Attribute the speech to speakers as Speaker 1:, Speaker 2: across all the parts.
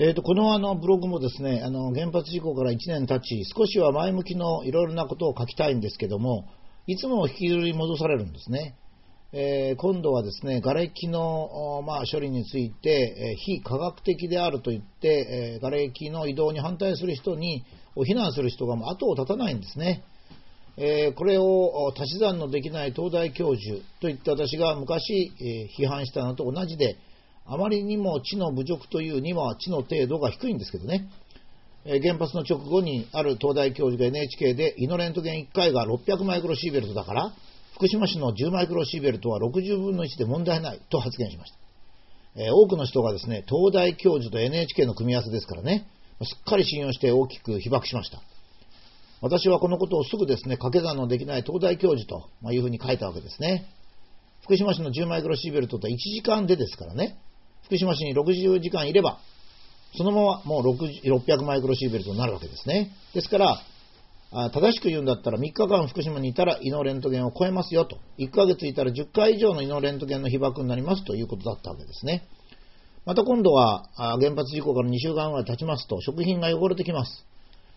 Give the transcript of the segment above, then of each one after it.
Speaker 1: えーと、このあのブログもですねあの原発事故から1年経ち少しは前向きのいろいろなことを書きたいんですけどもいつも引きずり戻されるんですね。えー、今度はですね、瓦礫の、まあ、処理について、え、非科学的であると言って、えー、瓦礫の移動に反対する人に、を非難する人が後を絶たないんですね。えこれを足し算のできない東大教授といって私が昔、え批判したのと同じで、あまりにも知の侮辱というには知の程度が低いんですけどね。原発の直後にある東大教授が NHK でイノレントゲン1回が600マイクロシーベルトだから、福島市の10マイクロシーベルトは60分の1で問題ないと発言しました。多くの人がですね、東大教授と NHK の組み合わせですからね、すっかり信用して大きく被爆しました。私はこのことをすぐですね、掛け算のできない東大教授というふうに書いたわけですね。福島市の10マイクロシーベルトって1時間でですからね、福島市に60時間いれば、そのままもう600マイクロシーベルトになるわけですね。ですから、正しく言うんだったら3日間福島にいたら胃のレントゲンを超えますよと。1ヶ月いたら10回以上の胃のレントゲンの被爆になりますということだったわけですね。また今度は原発事故から2週間ぐらい経ちますと食品が汚れてきます。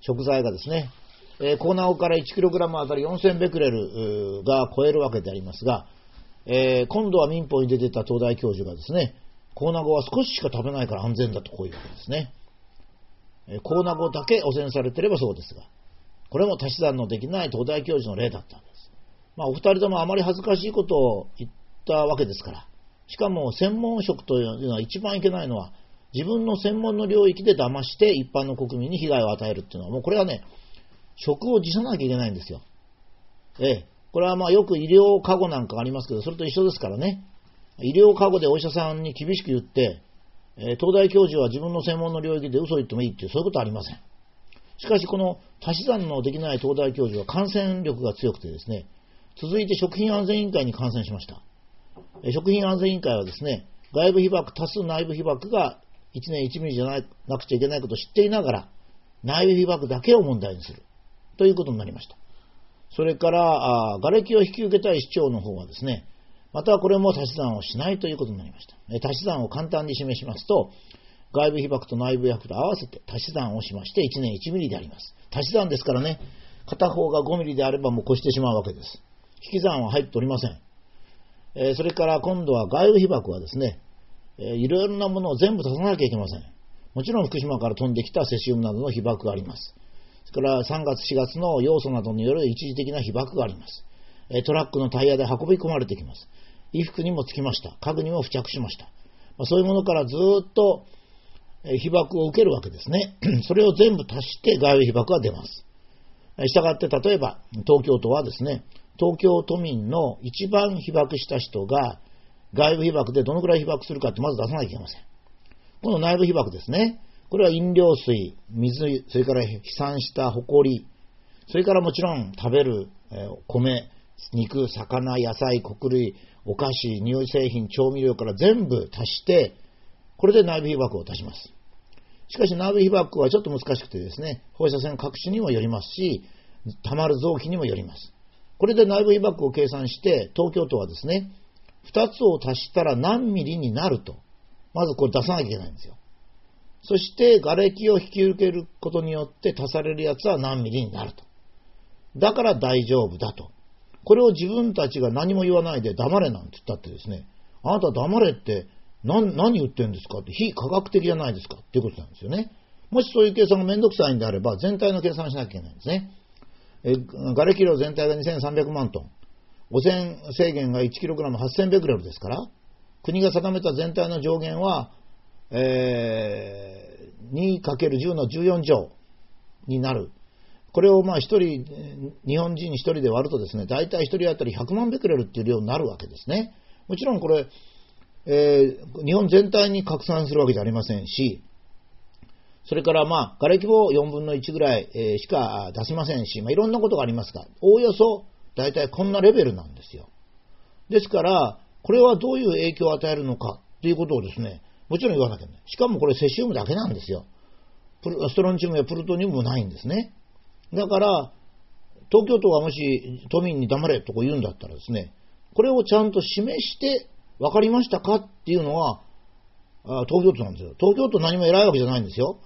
Speaker 1: 食材がですね。えー、コーナーから 1kg あたり4000ベクレルが超えるわけでありますが、えー、今度は民法に出てた東大教授がですね、コーナゴは少ししか食べないから安全だとこういうわけですね。コーナゴだけ汚染されてればそうですが、これも足し算のできない東大教授の例だったんです。まあ、お二人ともあまり恥ずかしいことを言ったわけですから、しかも専門職というのは一番いけないのは、自分の専門の領域で騙して一般の国民に被害を与えるっていうのは、もうこれはね、職を辞さなきゃいけないんですよ。ええ。これはまあよく医療過護なんかありますけど、それと一緒ですからね。医療過護でお医者さんに厳しく言って、え東大教授は自分の専門の領域で嘘を言ってもいいっていう、そういうことはありません。しかしこの足し算のできない東大教授は感染力が強くてですね、続いて食品安全委員会に感染しました。食品安全委員会はですね、外部被曝多数内部被曝が1年1ミリじゃなくちゃいけないことを知っていながら、内部被曝だけを問題にする。ということになりました。それから、瓦礫を引き受けたい市長の方はですね、またこれも足し算をしないということになりました。足し算を簡単に示しますと、外部被曝と内部被曝と合わせて足し算をしまして1年1ミリであります。足し算ですからね、片方が5ミリであればもう越してしまうわけです。引き算は入っておりません。え、それから今度は外部被曝はですね、えー、いろいろなものを全部足さなきゃいけません。もちろん福島から飛んできたセシウムなどの被曝があります。それから3月4月の要素などによる一時的な被曝があります。トラックのタイヤで運び込まれてきます。衣服にもつきました。家具にも付着しました。ま、そういうものからずっと被爆を受けるわけですね。それを全部足して外部被爆が出ます。したがって、例えば、東京都はですね、東京都民の一番被爆した人が外部被爆でどのくらい被爆するかってまず出さなきゃいけません。この内部被爆ですね。これは飲料水、水、それから飛散した埃、それからもちろん食べる、米、肉、魚、野菜、穀類、お菓子、匂い製品、調味料から全部足して、これで内部被曝を足します。しかし内部被曝はちょっと難しくてですね、放射線各種にもよりますし、溜まる臓器にもよります。これで内部被曝を計算して、東京都はですね、2つを足したら何ミリになると、まずこれ出さなきゃいけないんですよ。そして瓦礫を引き受けることによって足されるやつは何ミリになると。だから大丈夫だと。これを自分たちが何も言わないで黙れなんて言ったってですね、あなた黙れって何、何言ってんですかって、非科学的じゃないですかっていうことなんですよね。もしそういう計算がめんどくさいんであれば、全体の計算しなきゃいけないんですね。え、瓦礫量全体が2300万トン。汚染制限が 1kg8000 ベクレルですから、国が定めた全体の上限は、えー、2×10 の14乗になる。これをまあ一人、日本人一人で割るとですね、大体一人当たり100万ベクレルっていう量になるわけですね。もちろんこれ、えー、日本全体に拡散するわけじゃありませんし、それからまあ、瓦礫も4分の1ぐらい、えしか出せませんし、まあ、いろんなことがありますが、おおよそ大体こんなレベルなんですよ。ですから、これはどういう影響を与えるのかっていうことをですね、もちろん言わなきゃいけない。しかもこれセシウムだけなんですよ。ストロンチウムやプルトニウムもないんですね。だから、東京都がもし都民に黙れとか言うんだったらですね、これをちゃんと示して分かりましたかっていうのは、東京都なんですよ。東京都何も偉いわけじゃないんですよ。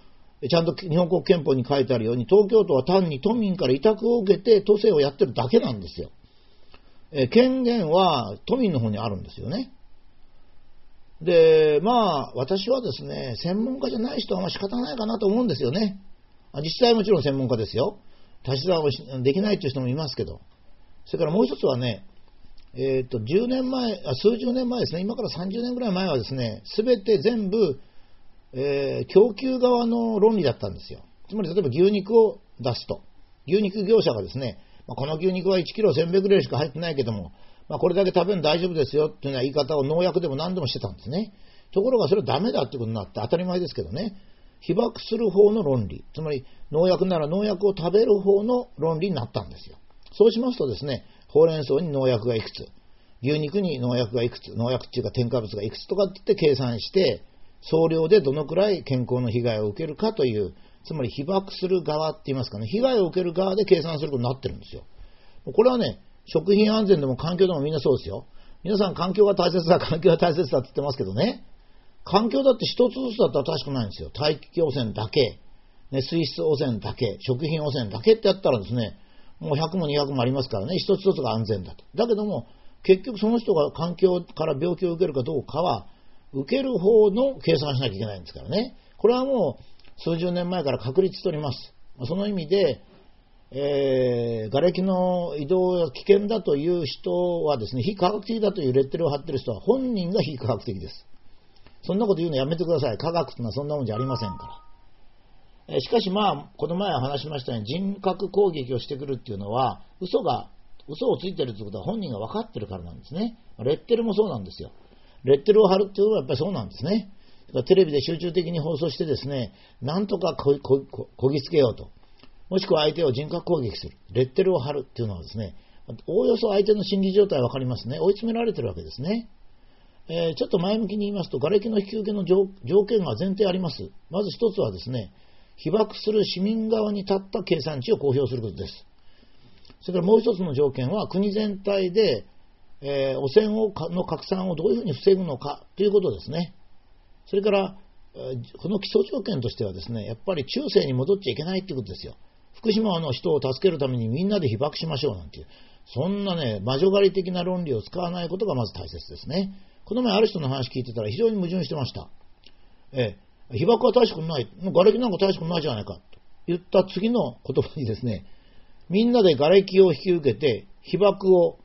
Speaker 1: ちゃんと日本国憲法に書いてあるように、東京都は単に都民から委託を受けて都政をやってるだけなんですよ。え権限は都民の方にあるんですよね。で、まあ、私はですね、専門家じゃない人はま仕方ないかなと思うんですよね。実際もちろん専門家ですよ。足し算をできないという人もいますけど。それからもう一つはね、え、ー、と、10年前あ、数十年前ですね、今から30年ぐらい前はですね、すべて全部、えー、供給側の論理だったんですよ。つまり例えば牛肉を出すと。牛肉業者がですね、まあ、この牛肉は1キロ1000ベクレルしか入ってないけども、まあ、これだけ食べるの大丈夫ですよっていうような言い方を農薬でも何でもしてたんですね。ところがそれはダメだってことになって当たり前ですけどね。被爆する方の論理。つまり農薬なら農薬を食べる方の論理になったんですよ。そうしますとですね、ほうれん草に農薬がいくつ、牛肉に農薬がいくつ、農薬っていうか添加物がいくつとかって計算して、総量でどのくらい健康の被害を受けるかという、つまり被爆する側って言いますかね、被害を受ける側で計算することになってるんですよ。これはね、食品安全でも環境でもみんなそうですよ。皆さん環境が大切だ、環境が大切だって言ってますけどね、環境だって一つずつだったら確かないんですよ。大気汚染だけ、ね、水質汚染だけ、食品汚染だけってやったらですね、もう100も200もありますからね、一つ一つが安全だと。だけども、結局その人が環境から病気を受けるかどうかは、受ける方の計算しなきゃいけないんですからね。これはもう数十年前から確立しております。その意味で、えー、瓦礫の移動が危険だという人はですね、非科学的だというレッテルを貼ってる人は本人が非科学的です。そんなこと言うのやめてください。科学というのはそんなもんじゃありませんから。えしかしまあ、この前話しましたように人格攻撃をしてくるっていうのは、嘘が、嘘をついてるってことは本人が分かってるからなんですね。レッテルもそうなんですよ。レッテルを貼るっていうのはやっぱりそうなんですね。テレビで集中的に放送してですね、なんとかこぎつけようと。もしくは相手を人格攻撃する。レッテルを貼るっていうのはですね、おおよそ相手の心理状態わかりますね。追い詰められてるわけですね。えー、ちょっと前向きに言いますと、瓦礫の引き受けの条件が前提あります。まず一つはですね、被爆する市民側に立った計算値を公表することです。それからもう一つの条件は、国全体で、えー、汚染をの拡散をどういうふうに防ぐのかということですね。それから、この基礎条件としてはですね、やっぱり中世に戻っちゃいけないということですよ。福島の人を助けるためにみんなで被爆しましょうなんていう、そんなね、魔女狩り的な論理を使わないことがまず大切ですね。この前ある人の話聞いてたら非常に矛盾してました。ええ、被爆は大したことない。もう瓦礫なんか大したことないじゃないか。と言った次の言葉にですね、みんなで瓦礫を引き受けて、被爆を、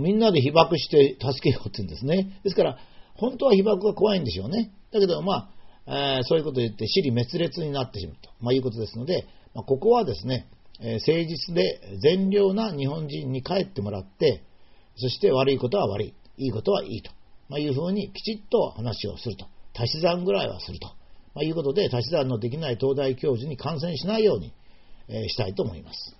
Speaker 1: みんなで被爆して助けようって言うんですね。ですから、本当は被爆が怖いんでしょうね。だけど、まあ、えー、そういうことを言って、死に滅裂になってしまうと、まあ、いうことですので、まあ、ここはですね、えー、誠実で善良な日本人に帰ってもらって、そして悪いことは悪い、いいことはいいと。まあ、いうふうにきちっと話をすると。足し算ぐらいはすると。まあ、いうことで、足し算のできない東大教授に感染しないように、えー、したいと思います。